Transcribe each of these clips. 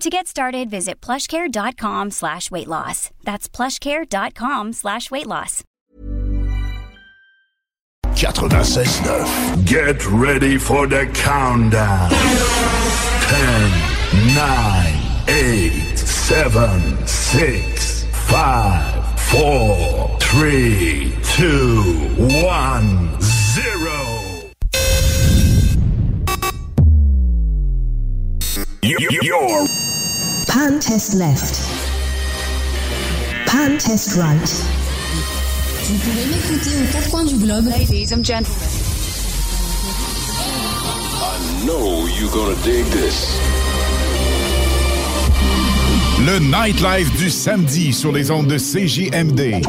To get started, visit plushcare.com slash weight loss. That's plushcare.com slash weight loss. 96.9. Get ready for the countdown. 10, 9, 8, 7, 6, 5, 4, 3, 2, 1, 0. You're Pan test left. Pan test right. Vous pouvez m'écouter aux quatre coins du globe. Ladies and gentlemen. know you're gonna dig this. Le nightlife du samedi sur les ondes de CJMD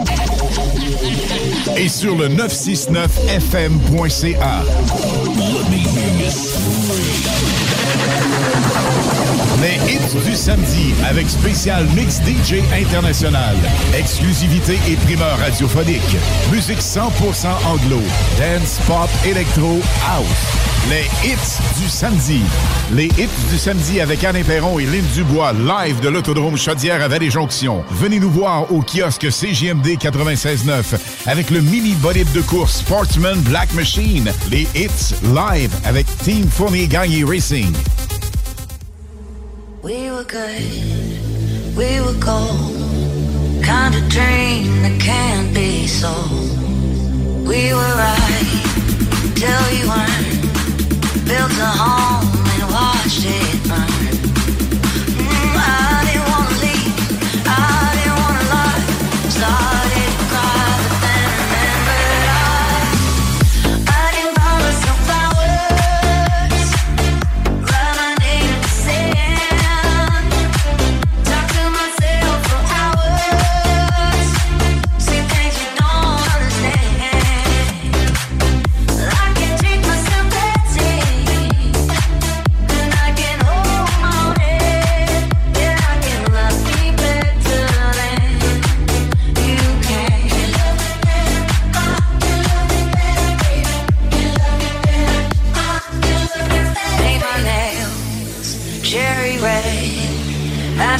et sur le 969fm.ca. Les hits du samedi avec spécial mix DJ international. Exclusivité et primeur radiophonique. Musique 100% anglo. Dance, pop, électro, house. Les hits du samedi. Les hits du samedi avec Anne Perron et Lynn Dubois, live de l'Autodrome Chaudière à Vallée-Jonction. Venez nous voir au kiosque CGMD 96.9 avec le mini bolide de course Sportsman Black Machine. Les hits live avec Team Fournier Gagné Racing. We were good, we were gold. Kind of dream that can't be sold. We were right till you weren't. Built a home and watched it burn.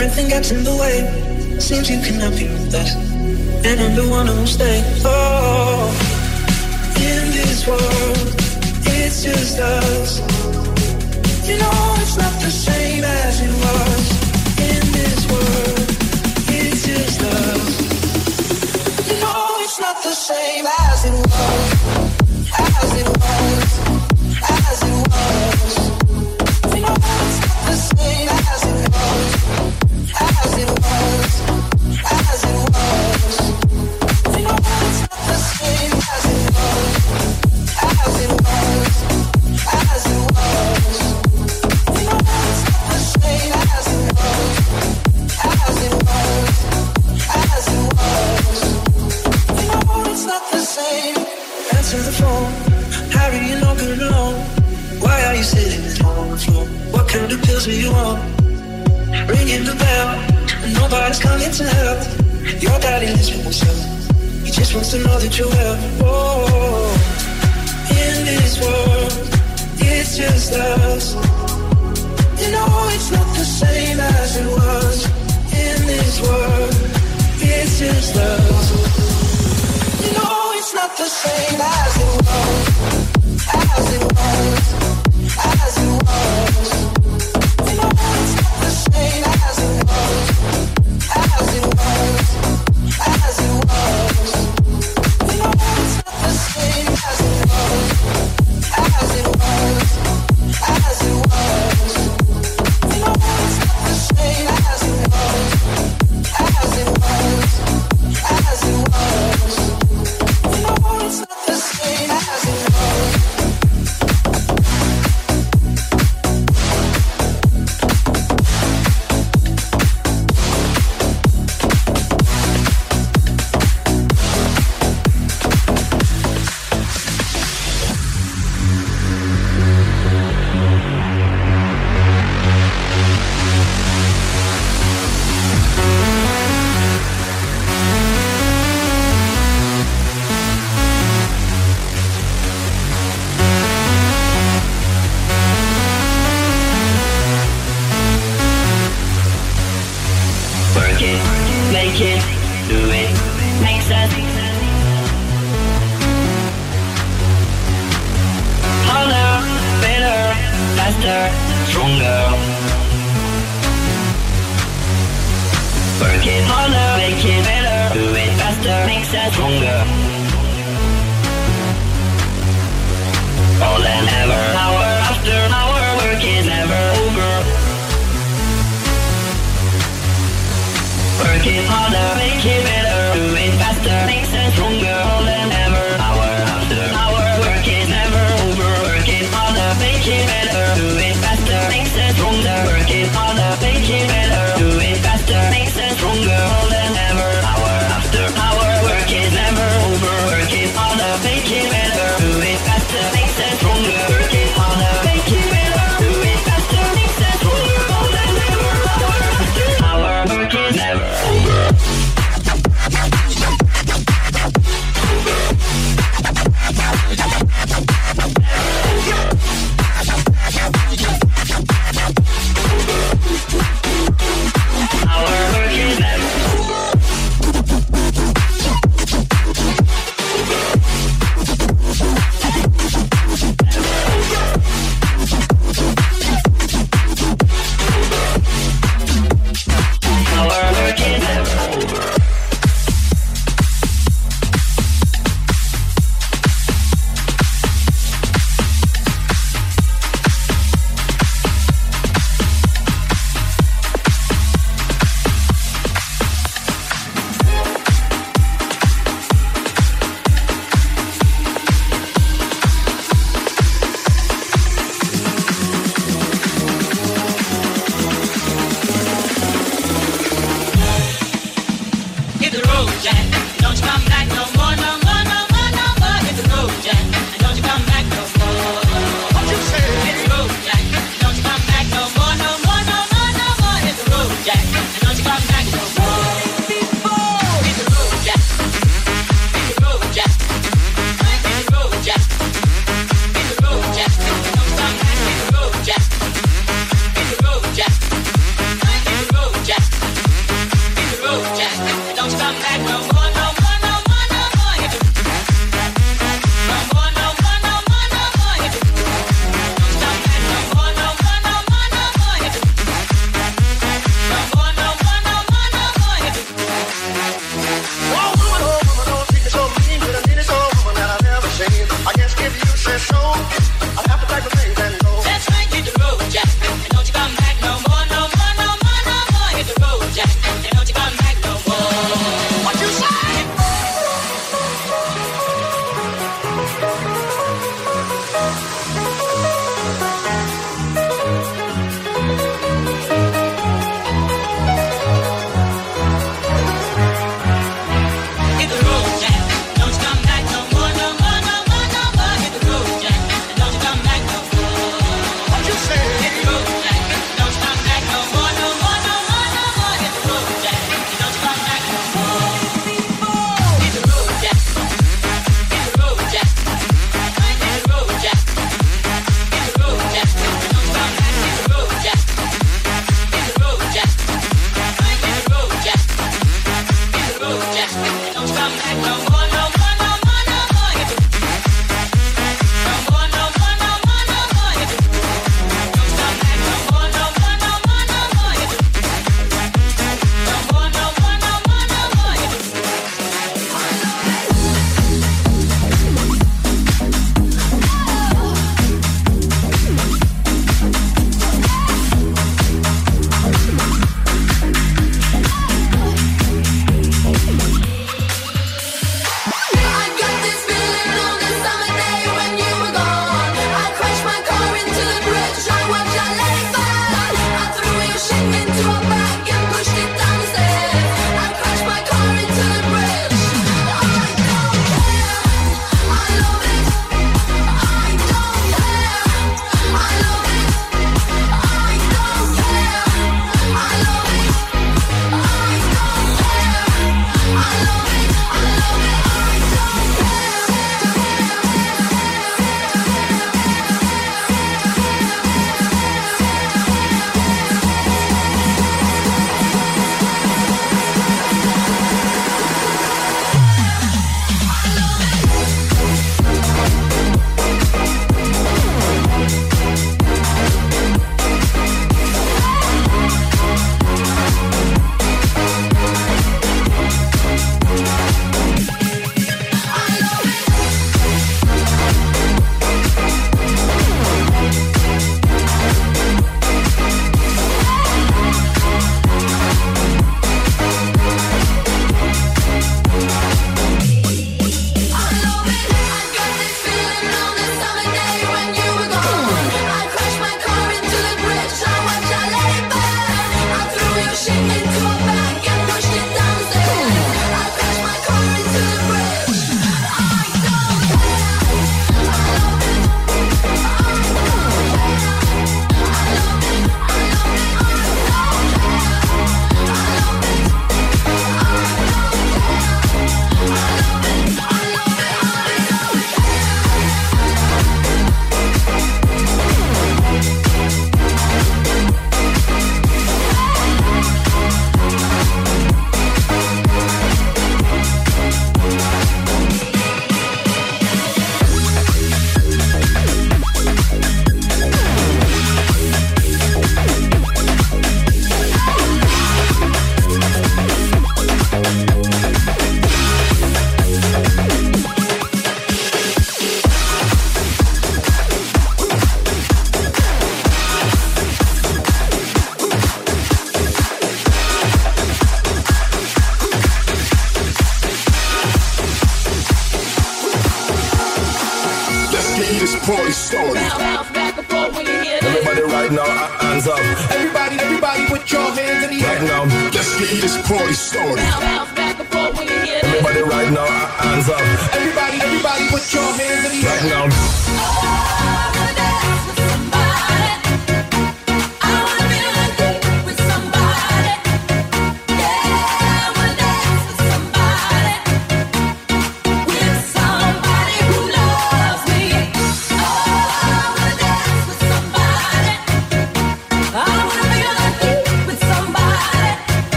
everything gets in the way. Seems you cannot be with us, and I'm the one who'll stay. Oh, in this world, it's just us. You know it's not the same as it was. In this world, it's just us. You know it's not the same as it was, you want. Ringing the bell, nobody's coming to help. Your daddy lives with himself. He just wants to know that you're well. Oh, in this world, it's just us. You know it's not the same as it was. In this world, it's just us. You know it's not the same as it was. As it was.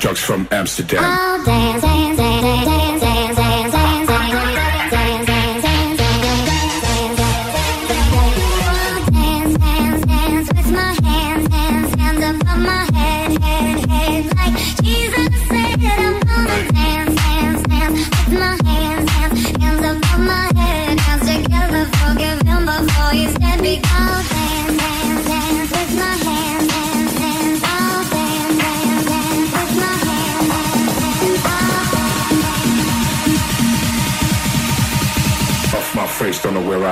drugs from Amsterdam.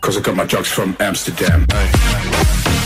Cause I got my drugs from Amsterdam. she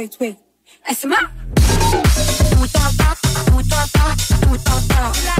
Wait, wait. Asma? Tu ta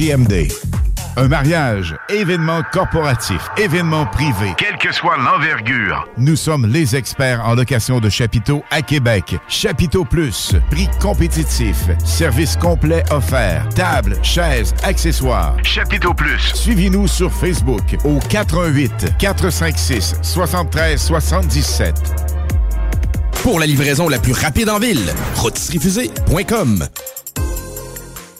CJMD. Un mariage, événement corporatif, événement privé, quelle que soit l'envergure. Nous sommes les experts en location de chapiteaux à Québec. Chapiteau Plus, prix compétitif, service complet offert, table, chaises, accessoires. Chapiteau Plus. Suivez-nous sur Facebook au 88 456 73 77. Pour la livraison la plus rapide en ville, rotisseriefusée.com.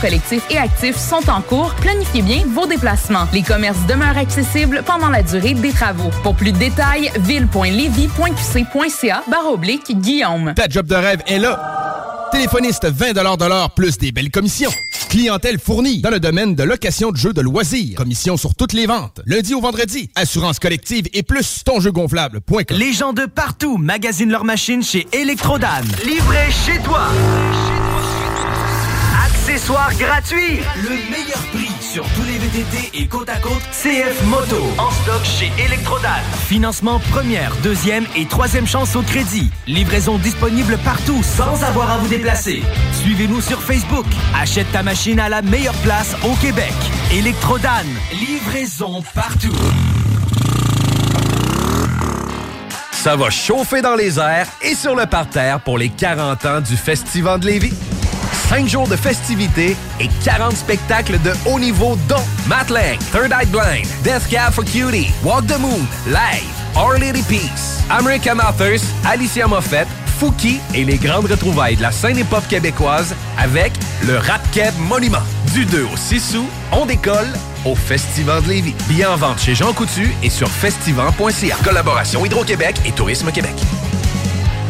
collectifs et actifs sont en cours. Planifiez bien vos déplacements. Les commerces demeurent accessibles pendant la durée des travaux. Pour plus de détails, ville.levy.qc.ca barre oblique Guillaume. Ta job de rêve est là. Téléphoniste 20 de l'heure plus des belles commissions. Clientèle fournie dans le domaine de location de jeux de loisirs. Commission sur toutes les ventes. Lundi au vendredi. Assurance collective et plus tonjeugonflable.com. Les gens de partout magasinent leurs machines chez Electrodan. Livré chez toi. Accessoires gratuits. Le meilleur prix sur tous les VTT et côte à côte CF Moto. En stock chez Electrodan. Financement première, deuxième et troisième chance au crédit. Livraison disponible partout sans avoir à vous déplacer. Suivez-nous sur Facebook. Achète ta machine à la meilleure place au Québec. Electrodan. Livraison partout. Ça va chauffer dans les airs et sur le parterre pour les 40 ans du Festival de Lévis. 5 jours de festivités et 40 spectacles de haut niveau dont Matt Lang, Third Eye Blind, Death Cab for Cutie, Walk the Moon, Live, Our Lady Peace, American Authors, Alicia Moffett, Fouki et les grandes retrouvailles de la scène hip-hop québécoise avec le Rap Keb Monument. Du 2 au 6 août, on décolle au Festival de Lévis. Billets en vente chez Jean Coutu et sur festival.ca. Collaboration Hydro-Québec et Tourisme Québec.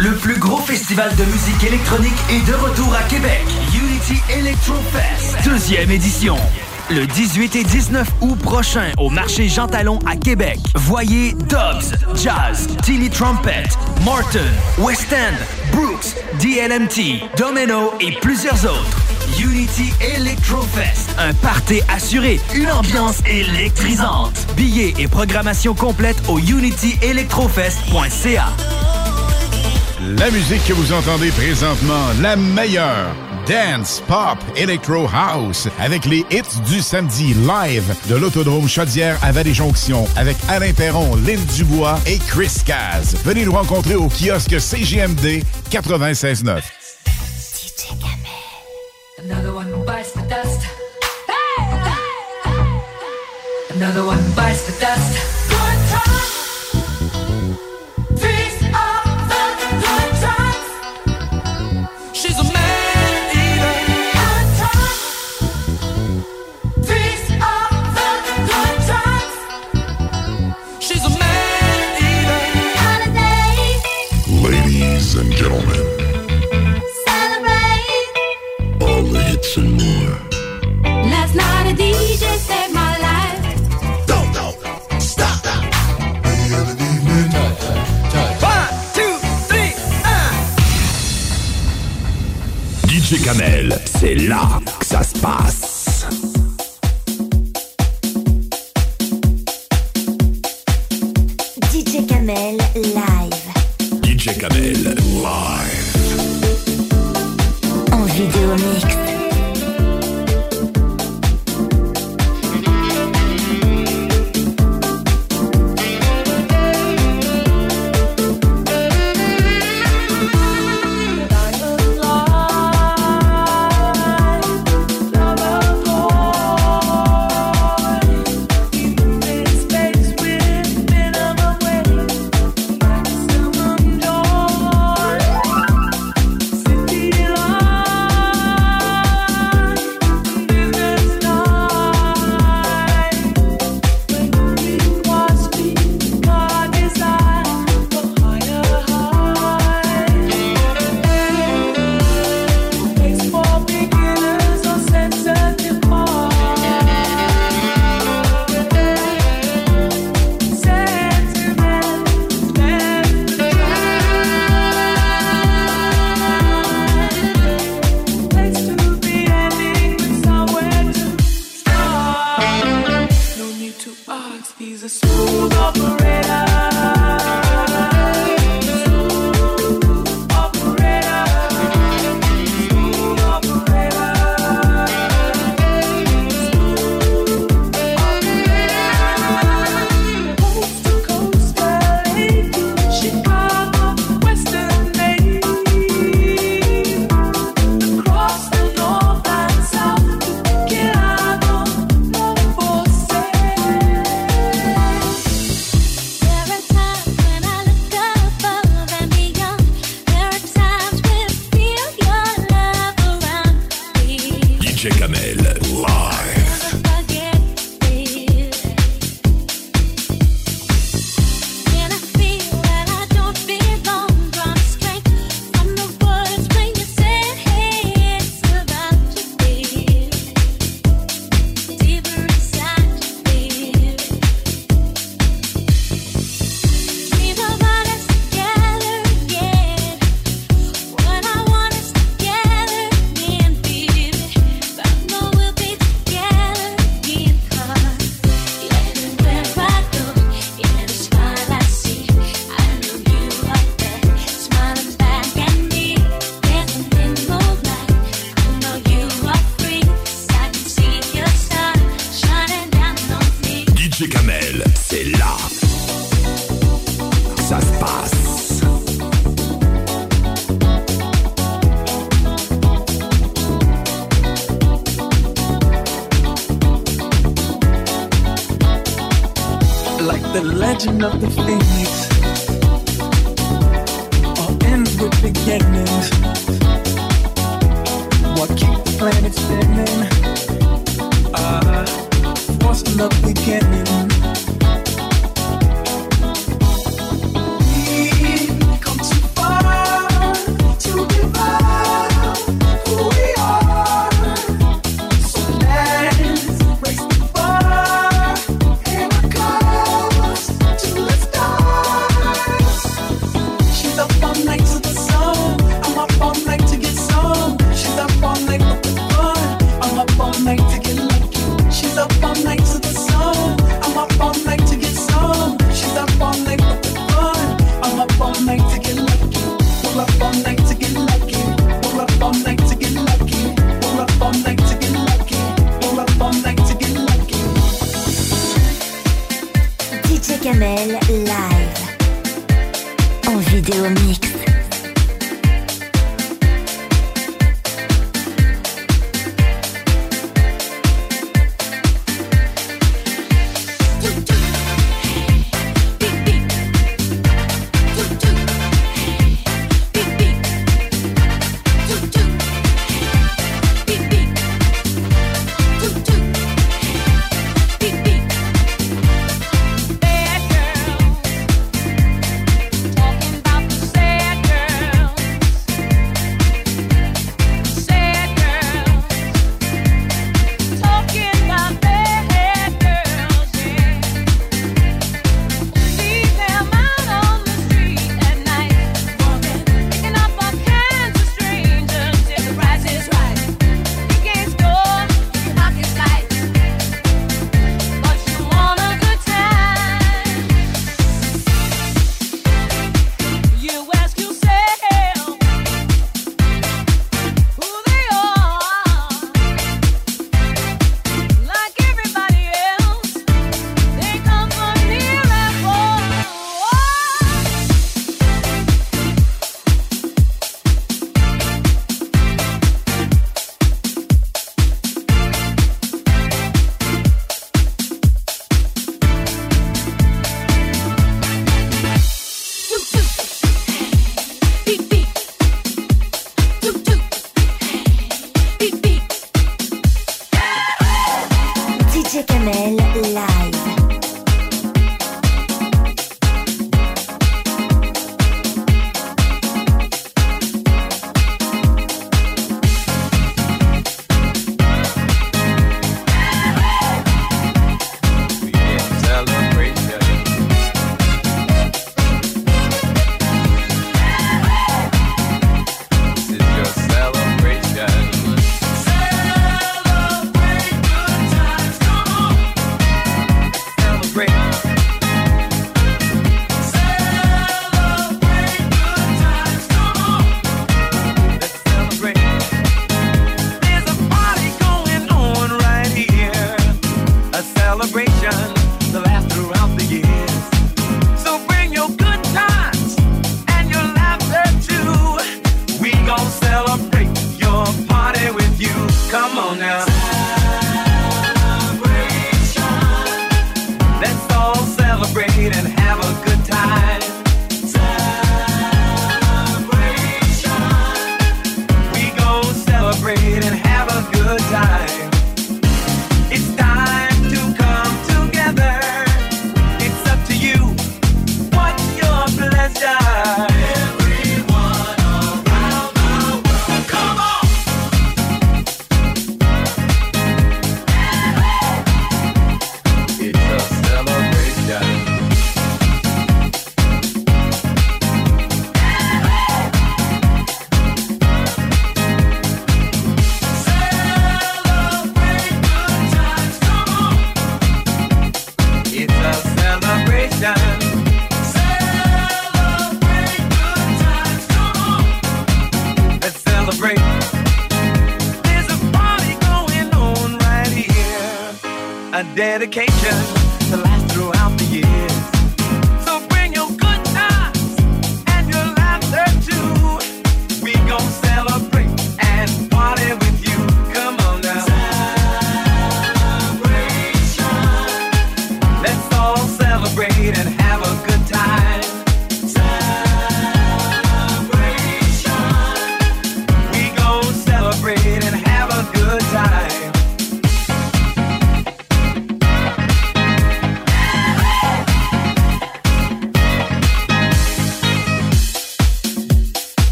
Le plus gros festival de musique électronique est de retour à Québec. Unity Electro Fest, deuxième édition. Le 18 et 19 août prochain au marché Jean Talon à Québec. Voyez Dobbs, Jazz, Tilly Trumpet, Martin, West End, Brooks, DLMT, Domino et plusieurs autres. Unity Electro Fest, un party assuré, une ambiance électrisante. Billets et programmation complète au unityelectrofest.ca. La musique que vous entendez présentement, la meilleure. Dance, pop, electro house, avec les hits du samedi live de l'Autodrome Chaudière à Vallée-Jonction, avec Alain Perron, Lynn Dubois et Chris Caz. Venez nous rencontrer au kiosque CGMD 96.9. Another one bites the dust. Another one bites the dust.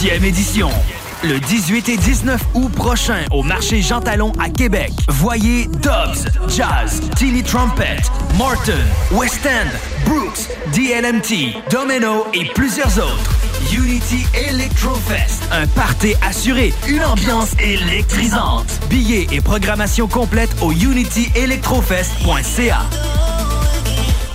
Deuxième édition. Le 18 et 19 août prochain au marché Jean Talon à Québec. Voyez Dobbs, Jazz, Tilly Trumpet, Martin, West End, Brooks, DLMT, Domino et plusieurs autres. Unity Electrofest, un party assuré, une ambiance électrisante. Billets et programmation complète au unityelectrofest.ca.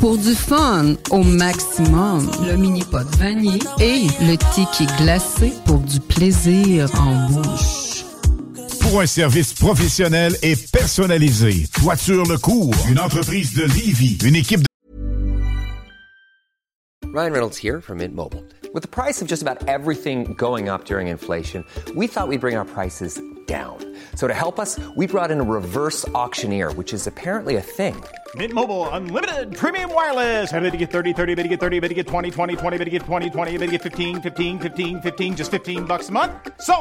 Pour du fun au maximum, le mini pot vanille et le tiki glacé pour du plaisir en bouche. Pour un service professionnel et personnalisé, Toiture Le Cours, une entreprise de Livy, une équipe de Ryan Reynolds here from Mint Mobile. With the price of just about everything going up during inflation, we thought we'd bring our prices down. So to help us, we brought in a reverse auctioneer, which is apparently a thing. Mint Mobile unlimited premium wireless. Ready to get 30, 30, bit to get 30, bit to get 20, 20, 20, bit to get 20, 20, bit to get 15, 15, 15, 15 just 15 bucks a month. So,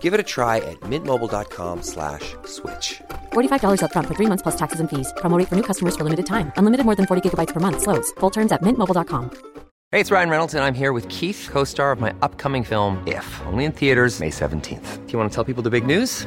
Give it a try at mintmobile.com slash switch. $45 upfront for three months plus taxes and fees. Promo rate for new customers for limited time. Unlimited more than 40 gigabytes per month. Slows. Full terms at mintmobile.com. Hey, it's Ryan Reynolds, and I'm here with Keith, co-star of my upcoming film, If, only in theaters May 17th. Do you want to tell people the big news?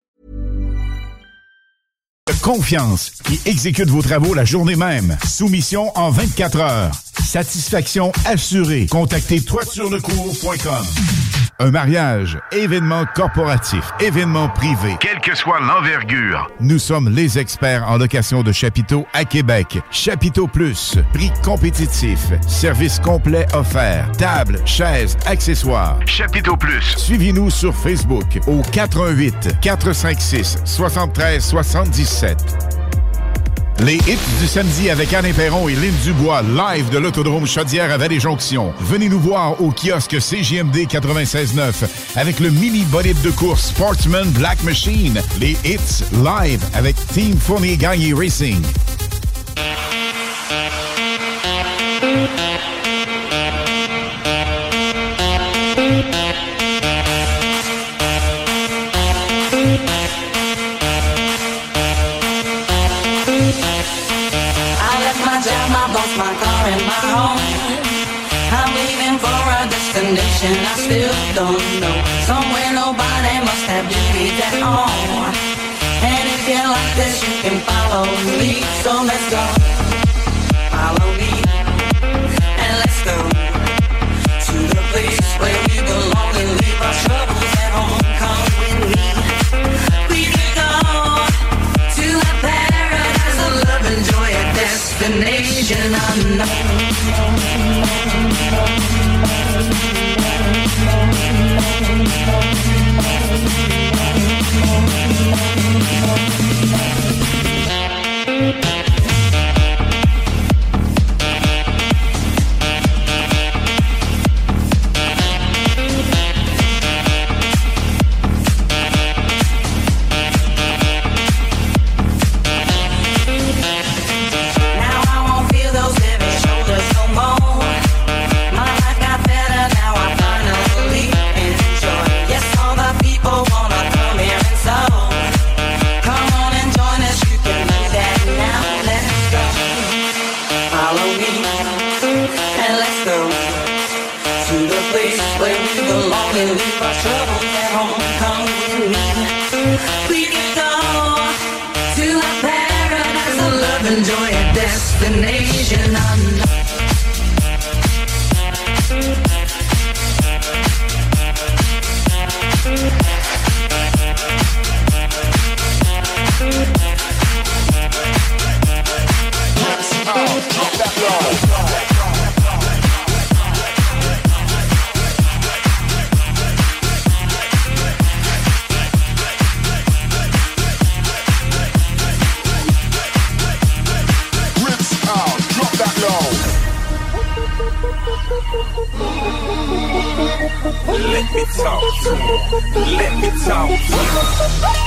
Confiance qui exécute vos travaux la journée même. Soumission en 24 heures. Satisfaction assurée. Contactez toiturlecours.com. Un mariage, événement corporatif, événement privé, quelle que soit l'envergure. Nous sommes les experts en location de chapiteaux à Québec. Chapiteau Plus, prix compétitif, service complet offert, table, chaises, accessoires. Chapiteau Plus. Suivez-nous sur Facebook au 418 456 73 77. Les hits du samedi avec Alain Perron et Lynn Dubois, live de l'Autodrome Chaudière à Vallée-Jonction. Venez nous voir au kiosque CGMD 96.9 avec le mini bolide de course Sportsman Black Machine. Les hits live avec Team Fournier Gagné Racing. My car, and my home. I'm leaving for a destination I still don't know. Somewhere nobody must have duties at home. And if you like this, you can follow me. So let's go. Thank you. Let me talk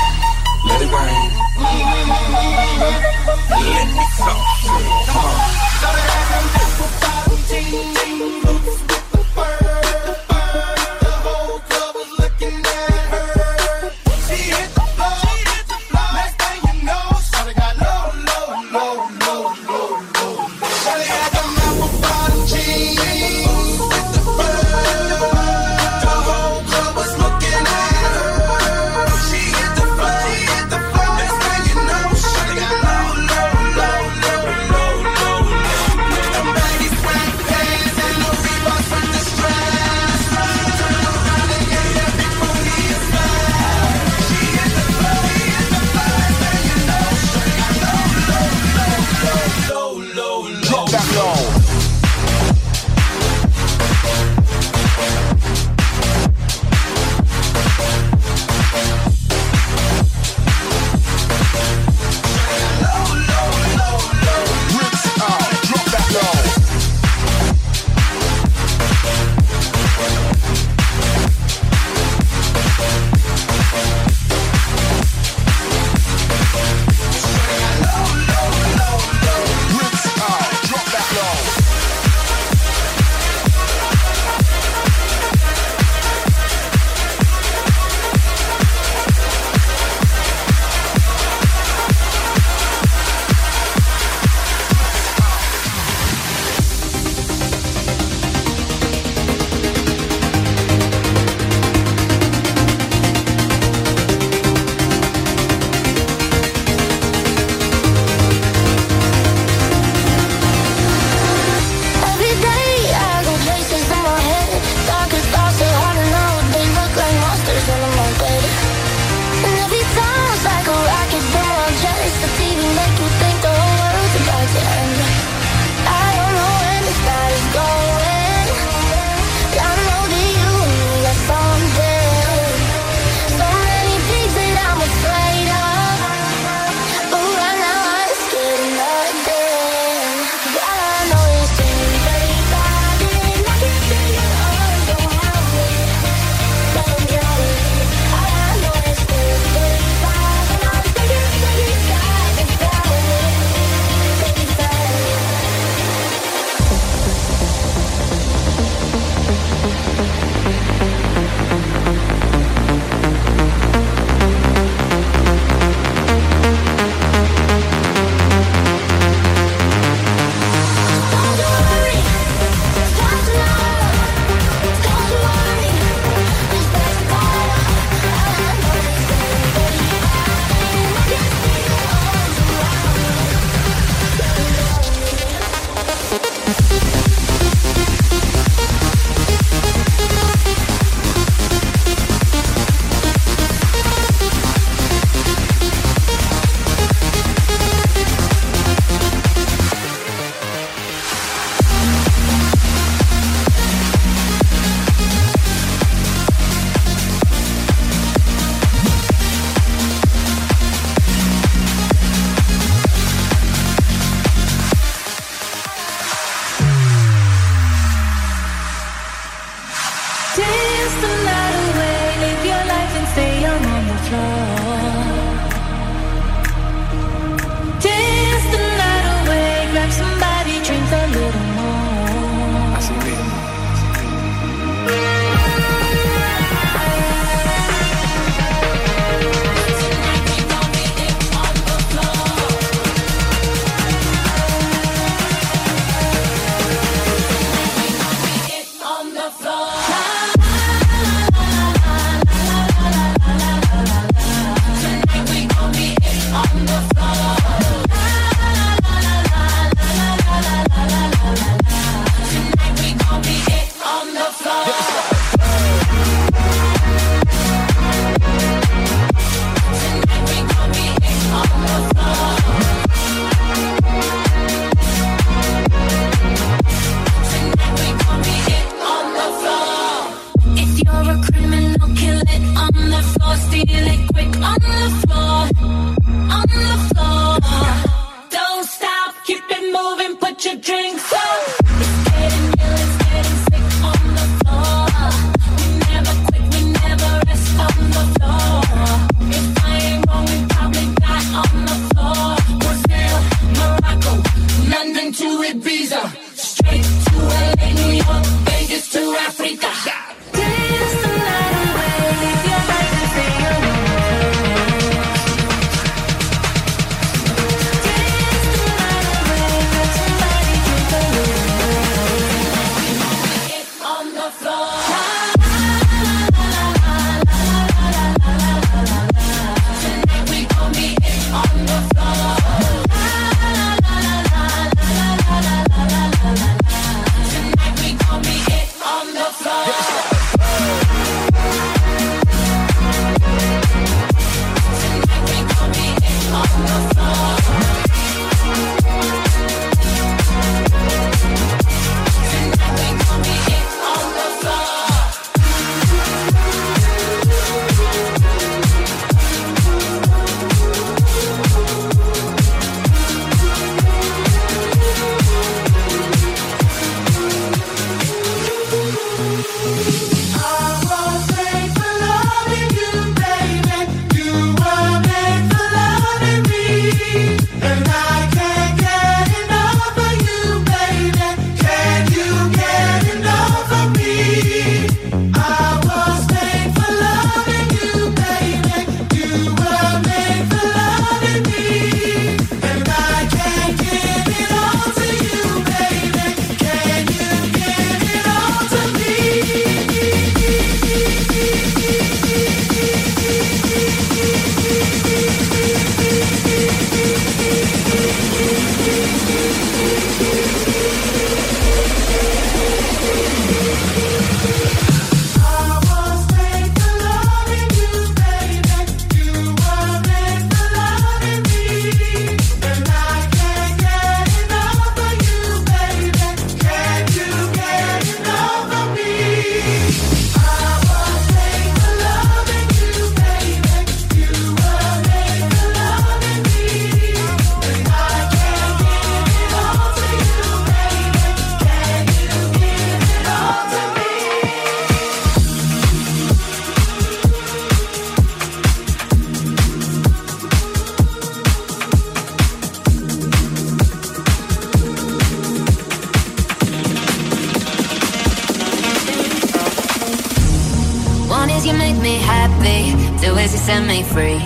free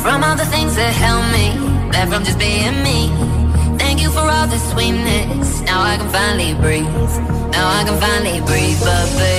from all the things that held me back from just being me. Thank you for all the sweetness. Now I can finally breathe. Now I can finally breathe, but. Baby,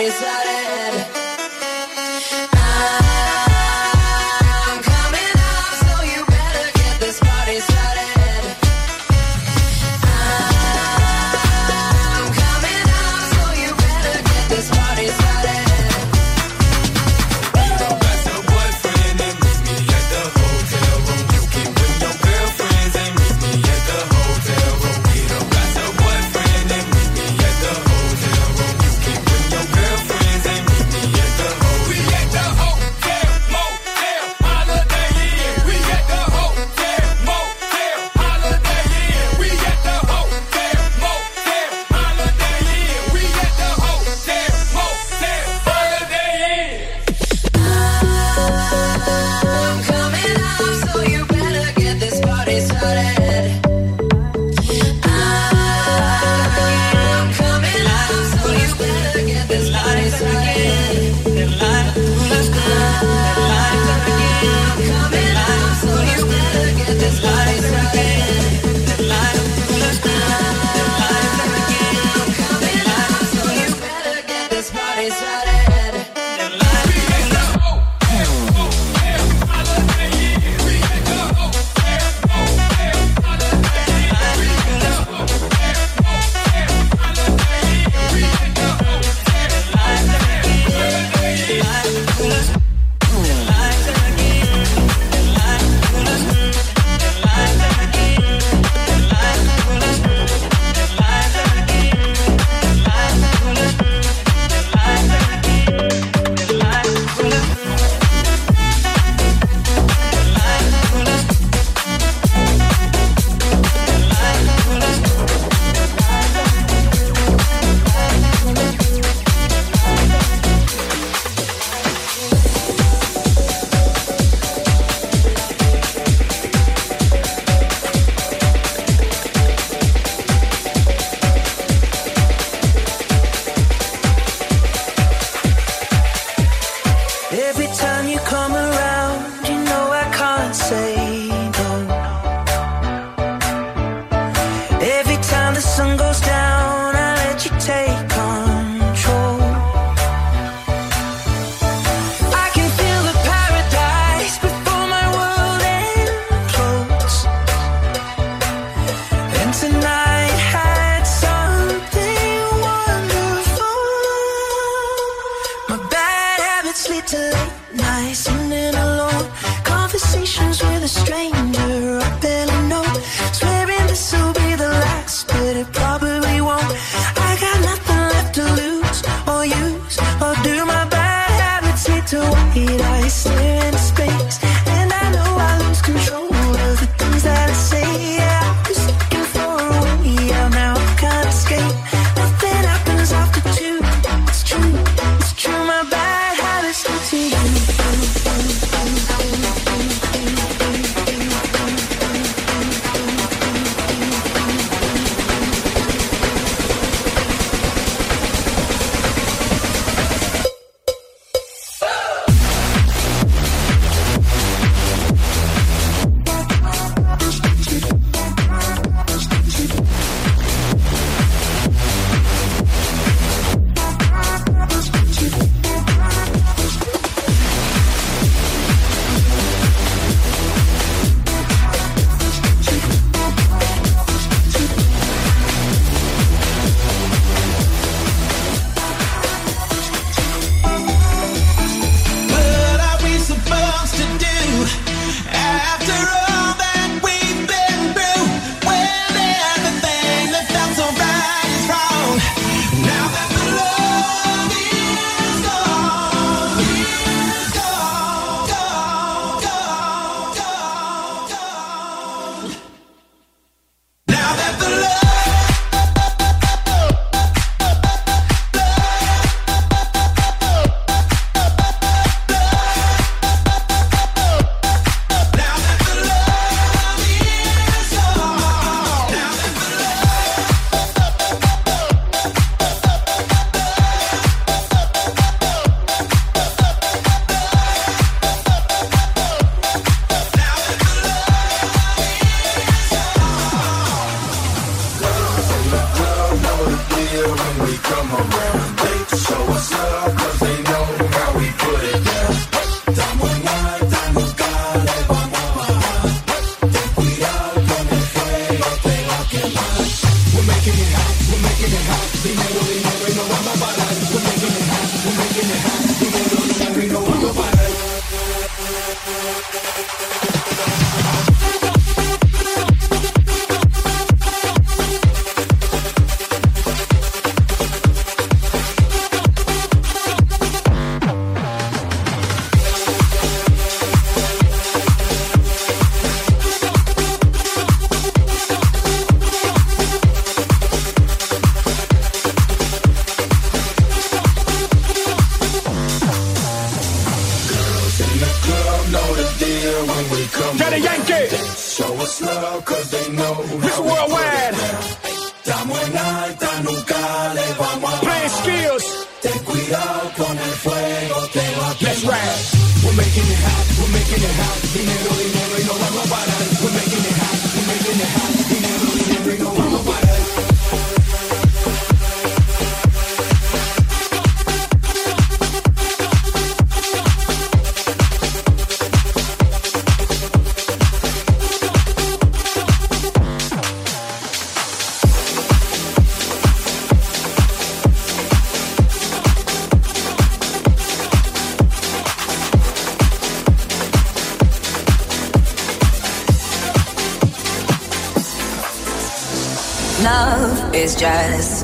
get this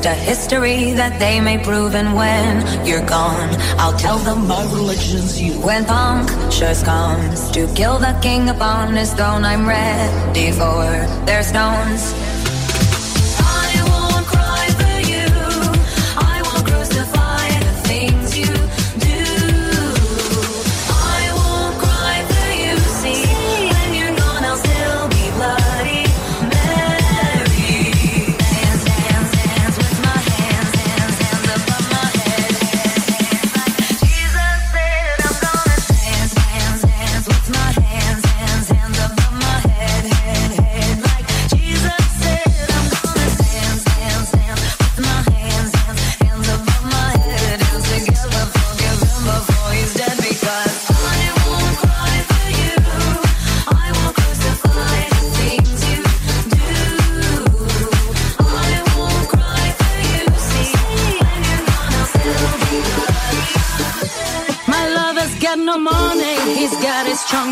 just a history that they may prove. And when you're gone, I'll tell them my religion's you. When punctures comes to kill the king upon his throne, I'm ready for their stones.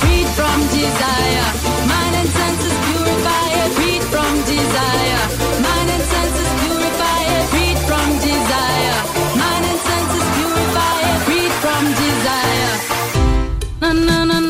freed from desire. Mind and senses from desire. Mind and senses from desire. Mind and senses from desire. Na na na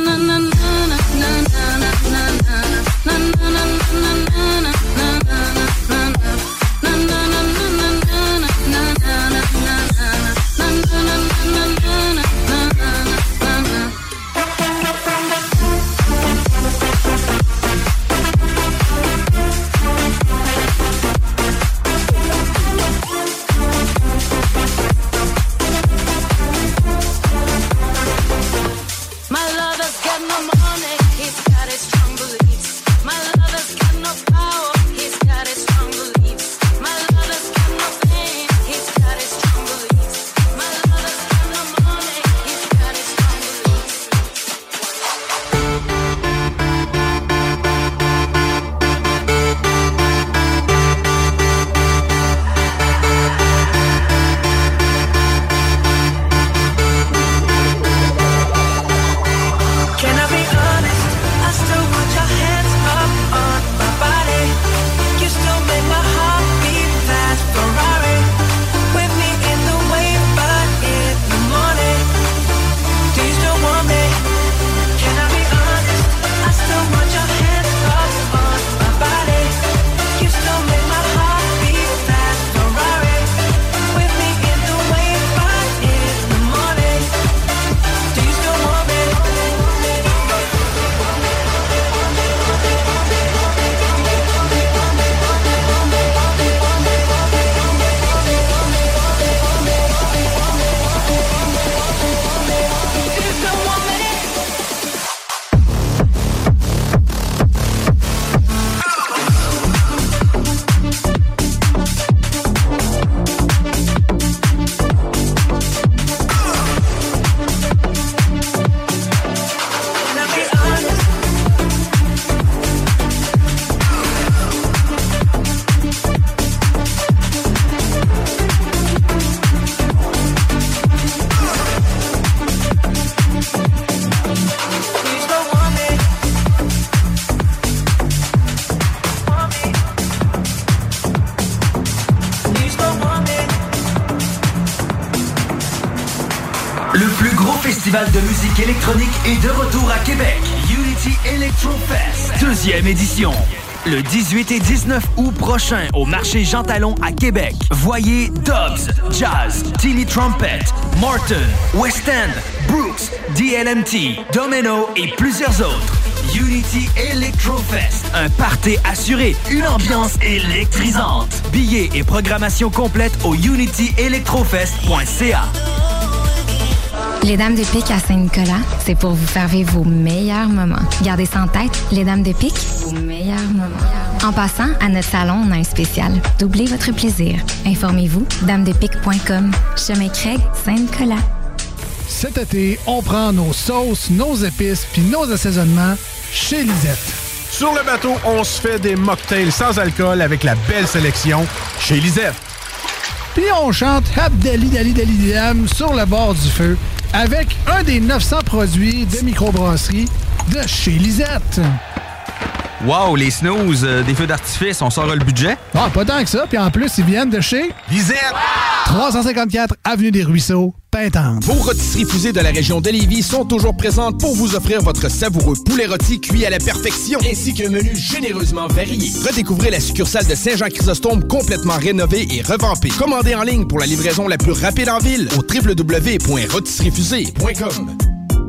de musique électronique est de retour à Québec. Unity Electro Fest, deuxième édition. Le 18 et 19 août prochain au marché Jean Talon à Québec. Voyez Dobbs, Jazz, Tilly Trumpet, Morton, West End, Brooks, DLMT, Domino et plusieurs autres. Unity Electro Fest, un party assuré, une ambiance électrisante. Billets et programmation complète au unityelectrofest.ca. Les Dames de Pique à Saint-Nicolas, c'est pour vous faire vivre vos meilleurs moments. Gardez ça en tête, les Dames de Pique, vos meilleurs moments. En passant, à notre salon, on a un spécial. Doublez votre plaisir. Informez-vous, damedepique.com. Chemin Craig, Saint-Nicolas. Cet été, on prend nos sauces, nos épices puis nos assaisonnements chez Lisette. Sur le bateau, on se fait des mocktails sans alcool avec la belle sélection chez Lisette. Puis on chante Abdali Dali Dali Dam sur le bord du feu avec un des 900 produits de microbrasserie de chez Lisette. Wow, les snooze, euh, des feux d'artifice, on sort le budget? Ah, pas tant que ça. Puis en plus, ils viennent de chez Lisette. 354 Avenue des Ruisseaux, Pintante. Vos rôtisseries fusées de la région de Lévis sont toujours présentes pour vous offrir votre savoureux poulet rôti cuit à la perfection, ainsi qu'un menu généreusement varié. Redécouvrez la succursale de Saint-Jean-Chrysostome complètement rénovée et revampée. Commandez en ligne pour la livraison la plus rapide en ville au www.rôtisseriefusée.com.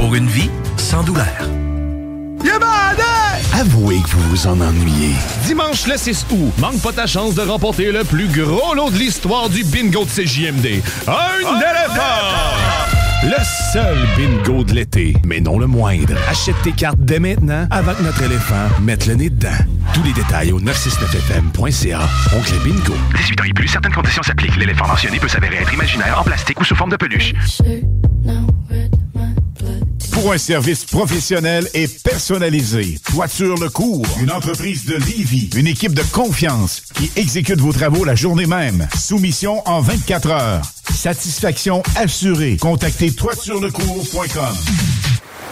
Pour une vie sans douleur. Avouez que vous vous en ennuyez. Dimanche le 6 août, manque pas ta chance de remporter le plus gros lot de l'histoire du bingo de CJMD. Un éléphant! Le seul bingo de l'été, mais non le moindre. Achète tes cartes dès maintenant avant que notre éléphant mette le nez dedans. Tous les détails au 969fm.ca. Oncle Bingo. 18 ans et plus, certaines conditions s'appliquent. L'éléphant mentionné peut s'avérer être imaginaire, en plastique ou sous forme de peluche. Pour un service professionnel et personnalisé, Toiture Le Cours, une entreprise de Lévis, une équipe de confiance qui exécute vos travaux la journée même. Soumission en 24 heures. Satisfaction assurée. Contactez toiturelecours.com.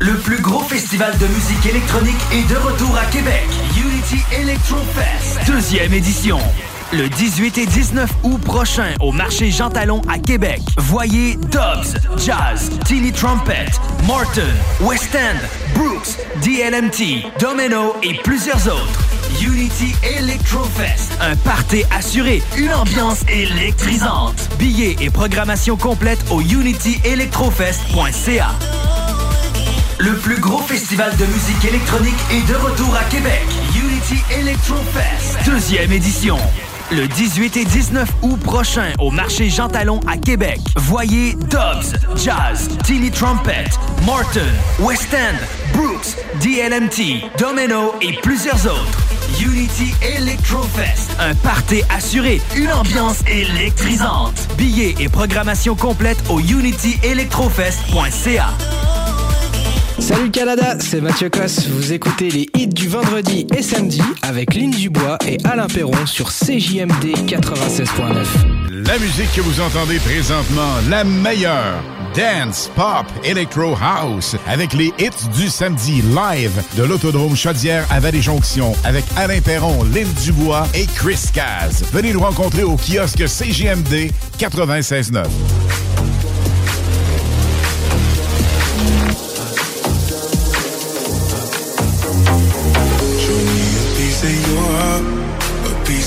Le plus gros festival de musique électronique est de retour à Québec. Unity Electro Fest, deuxième édition. Le 18 et 19 août prochain au marché Jean Talon à Québec. Voyez Dobbs, Jazz, Tilly Trumpet, Morton, West End, Brooks, DLMT, Domino et plusieurs autres. Unity Electrofest, un party assuré, une ambiance électrisante. Billets et programmation complète au unityelectrofest.ca. Le plus gros festival de musique électronique est de retour à Québec. Unity Electro Fest, deuxième édition. Le 18 et 19 août prochain au marché Jean Talon à Québec. Voyez Dobbs, Jazz, Tilly Trumpet, Morton, West End, Brooks, DLMT, Domino et plusieurs autres. Unity Electrofest, un party assuré, une ambiance électrisante. Billets et programmation complète au unityelectrofest.ca. Salut Canada, c'est Mathieu Cosse. Vous écoutez les hits du vendredi et samedi avec Lynn Dubois et Alain Perron sur CJMD 96.9. La musique que vous entendez présentement, la meilleure. Dance, pop, electro house, avec les hits du samedi live de l'Autodrome Chaudière à Vallée-Jonction avec Alain Perron, Lynn Dubois et Chris Caz. Venez nous rencontrer au kiosque CGMD 96.9.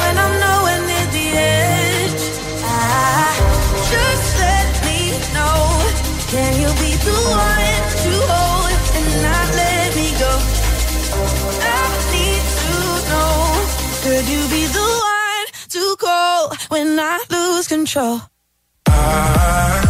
When I know when they the edge just said please know. Can you be the one to hold and not let me go? I need to know. Could you be the one to call when i lose control? I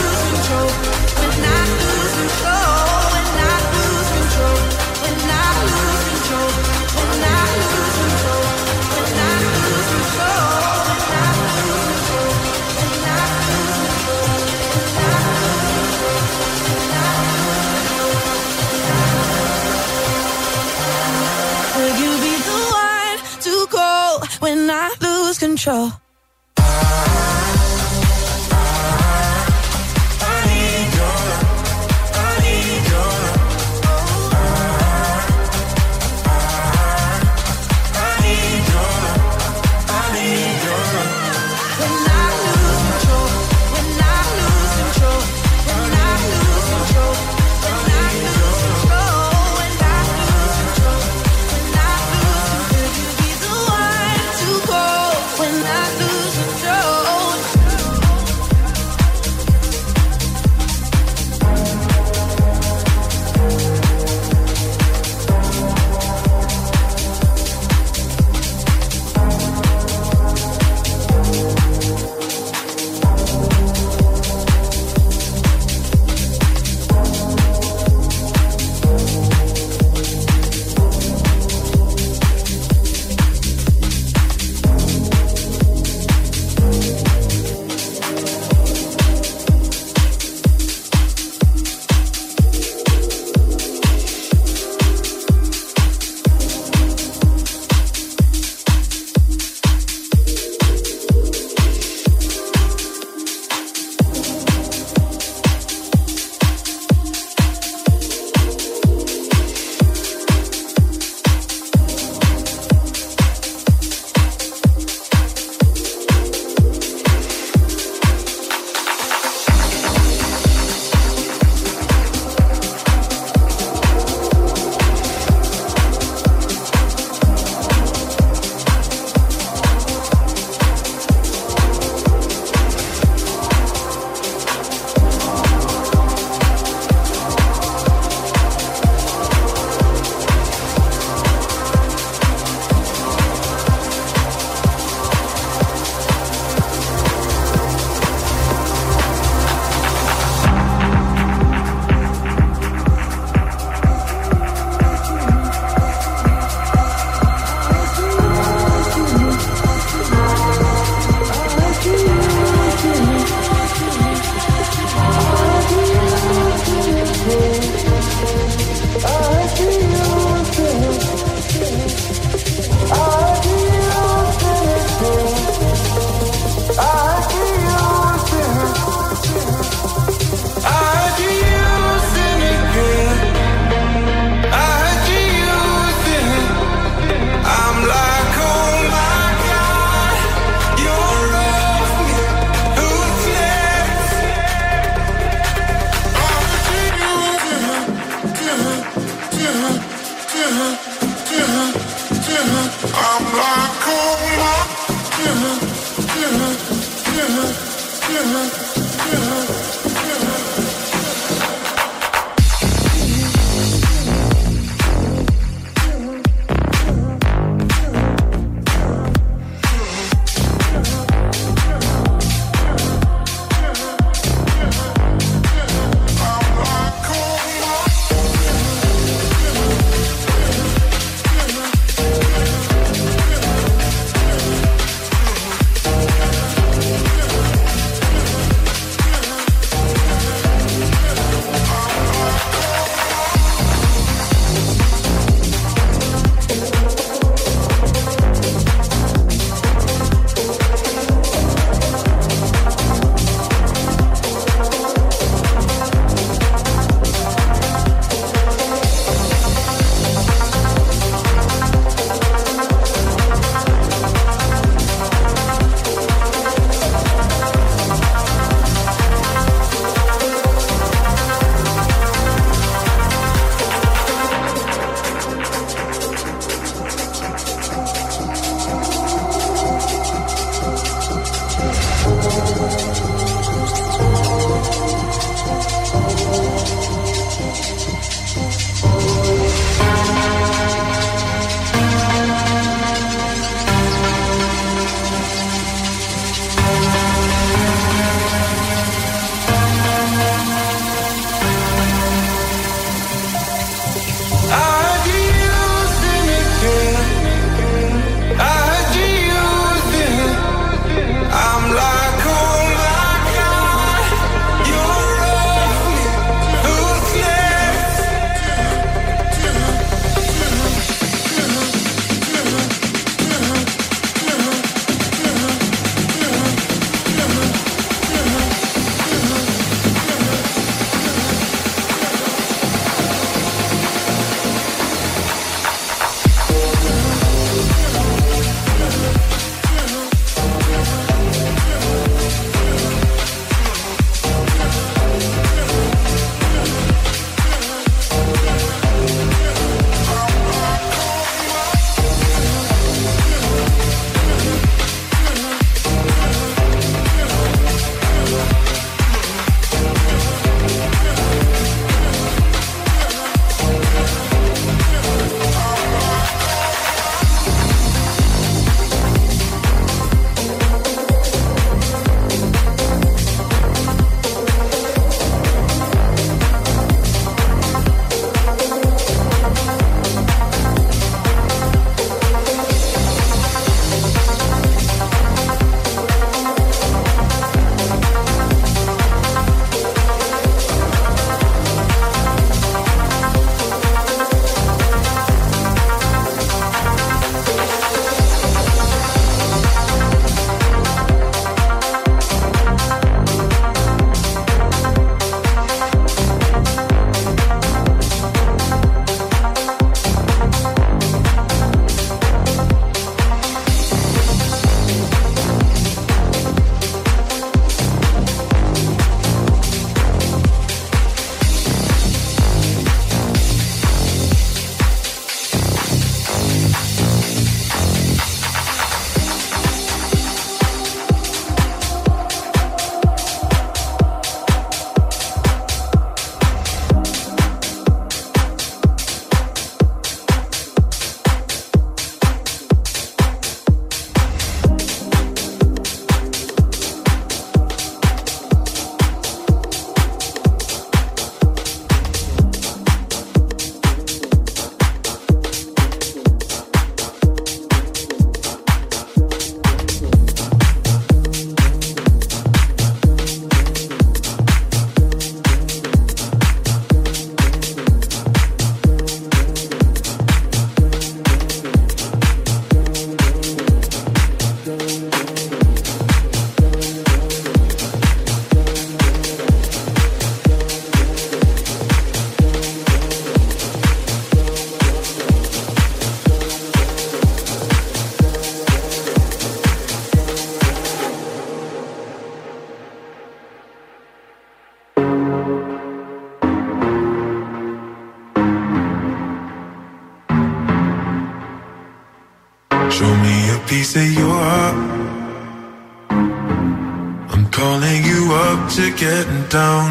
control?